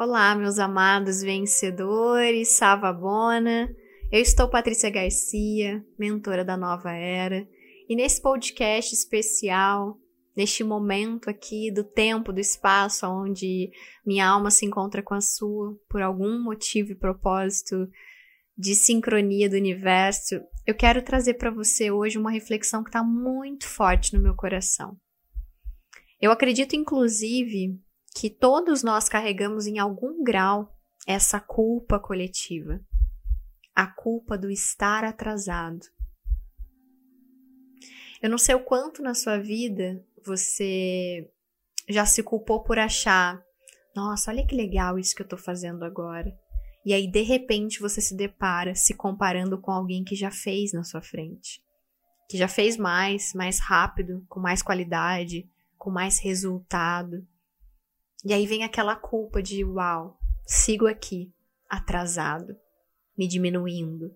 Olá, meus amados vencedores, Savabona. Eu estou Patrícia Garcia, mentora da Nova Era, e nesse podcast especial, neste momento aqui do tempo, do espaço, onde minha alma se encontra com a sua, por algum motivo e propósito de sincronia do universo, eu quero trazer para você hoje uma reflexão que está muito forte no meu coração. Eu acredito, inclusive, que todos nós carregamos em algum grau essa culpa coletiva, a culpa do estar atrasado. Eu não sei o quanto na sua vida você já se culpou por achar, nossa, olha que legal isso que eu estou fazendo agora. E aí, de repente, você se depara se comparando com alguém que já fez na sua frente. Que já fez mais, mais rápido, com mais qualidade, com mais resultado. E aí vem aquela culpa de uau, sigo aqui, atrasado, me diminuindo.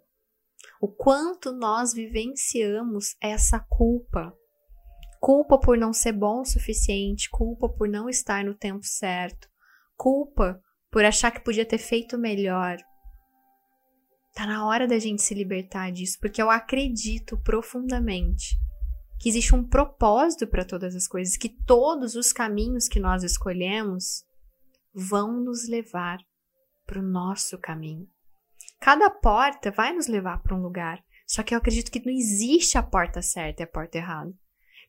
O quanto nós vivenciamos essa culpa. Culpa por não ser bom o suficiente, culpa por não estar no tempo certo, culpa por achar que podia ter feito melhor. Tá na hora da gente se libertar disso, porque eu acredito profundamente que existe um propósito para todas as coisas, que todos os caminhos que nós escolhemos vão nos levar para o nosso caminho. Cada porta vai nos levar para um lugar, só que eu acredito que não existe a porta certa e a porta errada.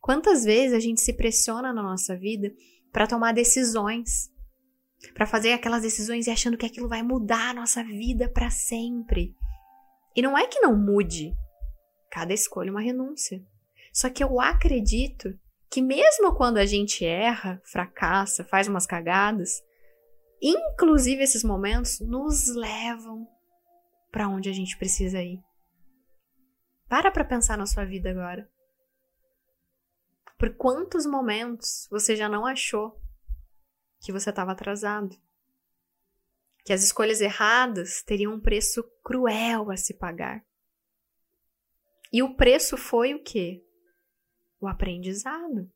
Quantas vezes a gente se pressiona na nossa vida para tomar decisões, para fazer aquelas decisões e achando que aquilo vai mudar a nossa vida para sempre. E não é que não mude. Cada escolha é uma renúncia. Só que eu acredito que mesmo quando a gente erra, fracassa, faz umas cagadas, inclusive esses momentos nos levam para onde a gente precisa ir. Para para pensar na sua vida agora. Por quantos momentos você já não achou que você estava atrasado? Que as escolhas erradas teriam um preço cruel a se pagar. E o preço foi o quê? O aprendizado.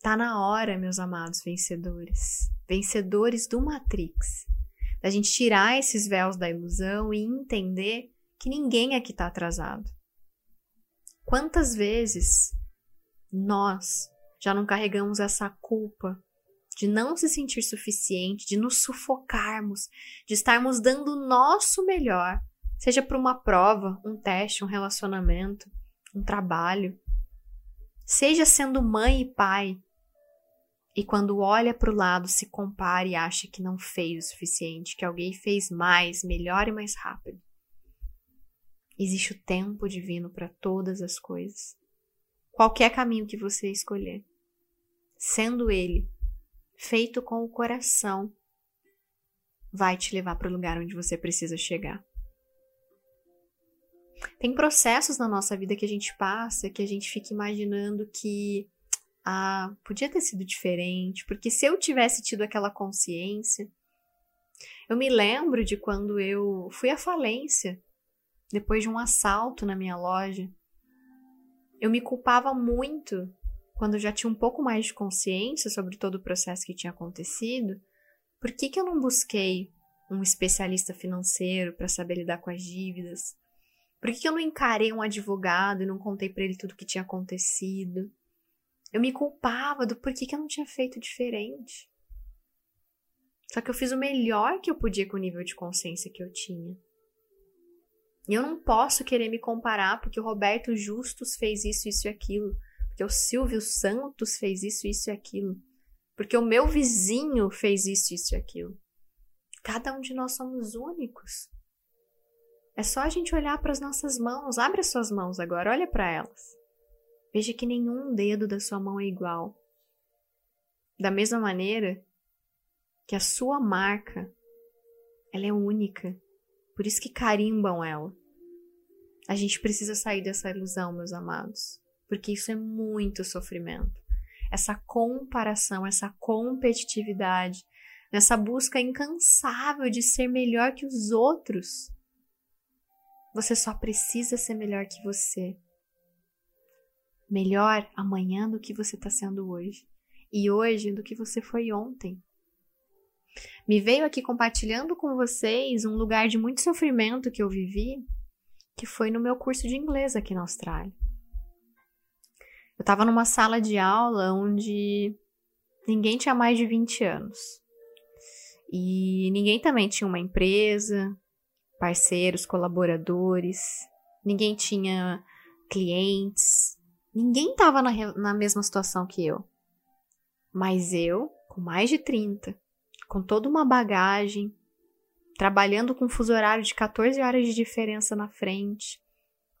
Tá na hora, meus amados vencedores, vencedores do Matrix, da gente tirar esses véus da ilusão e entender que ninguém aqui está atrasado. Quantas vezes nós já não carregamos essa culpa de não se sentir suficiente, de nos sufocarmos, de estarmos dando o nosso melhor, seja para uma prova, um teste, um relacionamento, um trabalho, Seja sendo mãe e pai. E quando olha para o lado, se compara e acha que não fez o suficiente, que alguém fez mais, melhor e mais rápido. Existe o tempo divino para todas as coisas. Qualquer caminho que você escolher, sendo ele feito com o coração, vai te levar para o lugar onde você precisa chegar. Tem processos na nossa vida que a gente passa que a gente fica imaginando que ah, podia ter sido diferente, porque se eu tivesse tido aquela consciência. Eu me lembro de quando eu fui à falência depois de um assalto na minha loja. Eu me culpava muito quando já tinha um pouco mais de consciência sobre todo o processo que tinha acontecido. Por que, que eu não busquei um especialista financeiro para saber lidar com as dívidas? Por que eu não encarei um advogado e não contei para ele tudo o que tinha acontecido? Eu me culpava do porquê que eu não tinha feito diferente. Só que eu fiz o melhor que eu podia com o nível de consciência que eu tinha. E eu não posso querer me comparar porque o Roberto Justus fez isso, isso e aquilo. Porque o Silvio Santos fez isso, isso e aquilo. Porque o meu vizinho fez isso, isso e aquilo. Cada um de nós somos únicos. É só a gente olhar para as nossas mãos. Abre as suas mãos agora, olha para elas. Veja que nenhum dedo da sua mão é igual. Da mesma maneira que a sua marca, ela é única. Por isso que carimbam ela. A gente precisa sair dessa ilusão, meus amados, porque isso é muito sofrimento. Essa comparação, essa competitividade, nessa busca incansável de ser melhor que os outros. Você só precisa ser melhor que você. Melhor amanhã do que você está sendo hoje. E hoje do que você foi ontem. me veio aqui compartilhando com vocês um lugar de muito sofrimento que eu vivi, que foi no meu curso de inglês aqui na Austrália. Eu estava numa sala de aula onde ninguém tinha mais de 20 anos. E ninguém também tinha uma empresa, parceiros, colaboradores, ninguém tinha clientes, ninguém estava na, na mesma situação que eu. Mas eu, com mais de 30, com toda uma bagagem, trabalhando com um fuso horário de 14 horas de diferença na frente,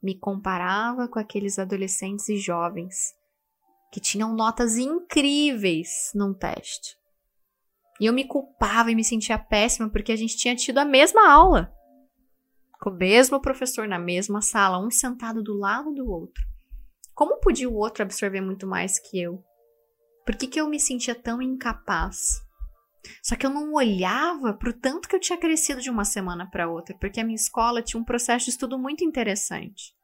me comparava com aqueles adolescentes e jovens que tinham notas incríveis num teste. E eu me culpava e me sentia péssima porque a gente tinha tido a mesma aula. Com o mesmo professor na mesma sala, um sentado do lado do outro. Como podia o outro absorver muito mais que eu? Por que, que eu me sentia tão incapaz? Só que eu não olhava para o tanto que eu tinha crescido de uma semana para outra, porque a minha escola tinha um processo de estudo muito interessante.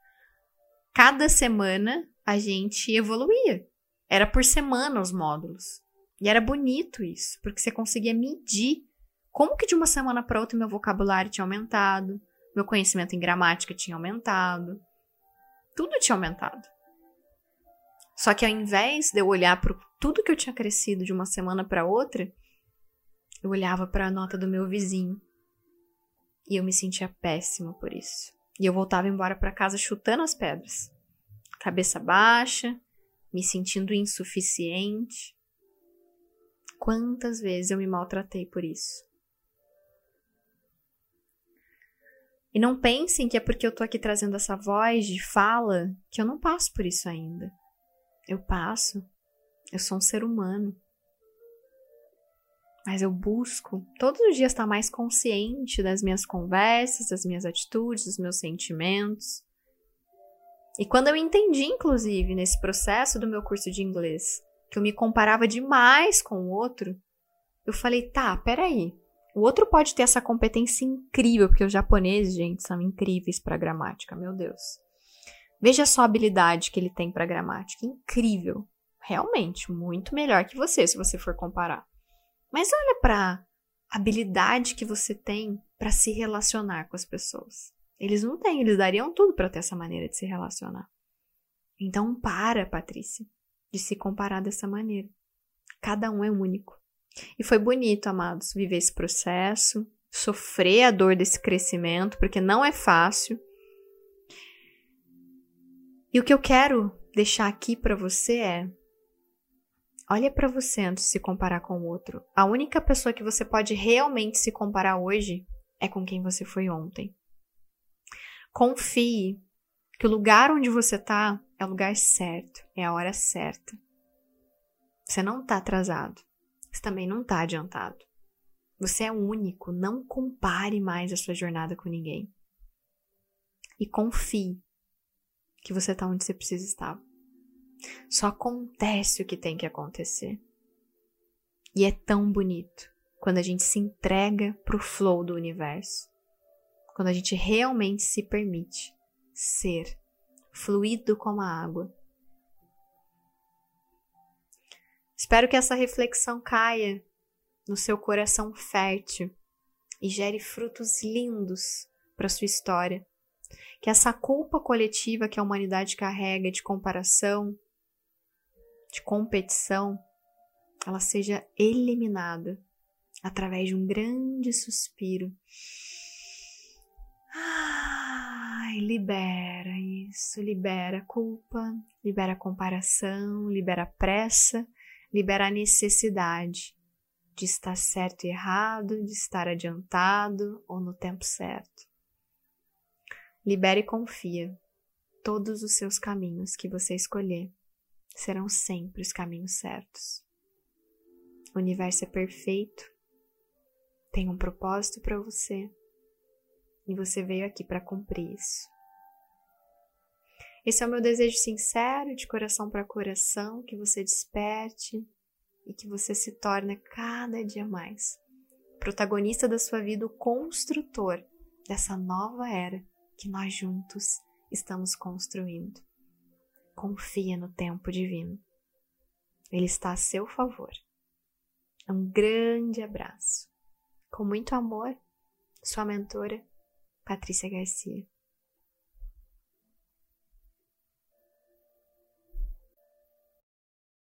Cada semana a gente evoluía. Era por semana os módulos. E era bonito isso, porque você conseguia medir como que de uma semana para outra meu vocabulário tinha aumentado, meu conhecimento em gramática tinha aumentado. Tudo tinha aumentado. Só que ao invés de eu olhar para tudo que eu tinha crescido de uma semana para outra, eu olhava para a nota do meu vizinho. E eu me sentia péssima por isso. E eu voltava embora para casa chutando as pedras. Cabeça baixa, me sentindo insuficiente. Quantas vezes eu me maltratei por isso? E não pensem que é porque eu tô aqui trazendo essa voz de fala que eu não passo por isso ainda. Eu passo. Eu sou um ser humano. Mas eu busco todos os dias estar mais consciente das minhas conversas, das minhas atitudes, dos meus sentimentos. E quando eu entendi, inclusive, nesse processo do meu curso de inglês, que eu me comparava demais com o outro, eu falei, tá, peraí. O outro pode ter essa competência incrível, porque os japoneses, gente, são incríveis para gramática, meu Deus. Veja só a habilidade que ele tem para gramática, incrível. Realmente, muito melhor que você, se você for comparar. Mas olha para a habilidade que você tem para se relacionar com as pessoas. Eles não têm, eles dariam tudo para ter essa maneira de se relacionar. Então para, Patrícia, de se comparar dessa maneira. Cada um é único. E foi bonito, amados, viver esse processo, sofrer a dor desse crescimento, porque não é fácil. E o que eu quero deixar aqui para você é Olha para você antes de se comparar com o outro. A única pessoa que você pode realmente se comparar hoje é com quem você foi ontem. Confie que o lugar onde você está é o lugar certo, é a hora certa. Você não está atrasado. Você também não está adiantado. Você é único. Não compare mais a sua jornada com ninguém. E confie que você está onde você precisa estar. Só acontece o que tem que acontecer. E é tão bonito quando a gente se entrega pro flow do universo. Quando a gente realmente se permite ser fluido como a água. Espero que essa reflexão caia no seu coração fértil e gere frutos lindos para sua história. Que essa culpa coletiva que a humanidade carrega de comparação, de competição, ela seja eliminada através de um grande suspiro. Ai, libera isso, libera a culpa, libera a comparação, libera a pressa, libera a necessidade de estar certo e errado, de estar adiantado ou no tempo certo. Libere e confia todos os seus caminhos que você escolher serão sempre os caminhos certos. O universo é perfeito, tem um propósito para você e você veio aqui para cumprir isso. Esse é o meu desejo sincero, de coração para coração, que você desperte e que você se torne cada dia mais protagonista da sua vida, o construtor dessa nova era que nós juntos estamos construindo. Confia no tempo divino. Ele está a seu favor. Um grande abraço Com muito amor, sua mentora, Patrícia Garcia.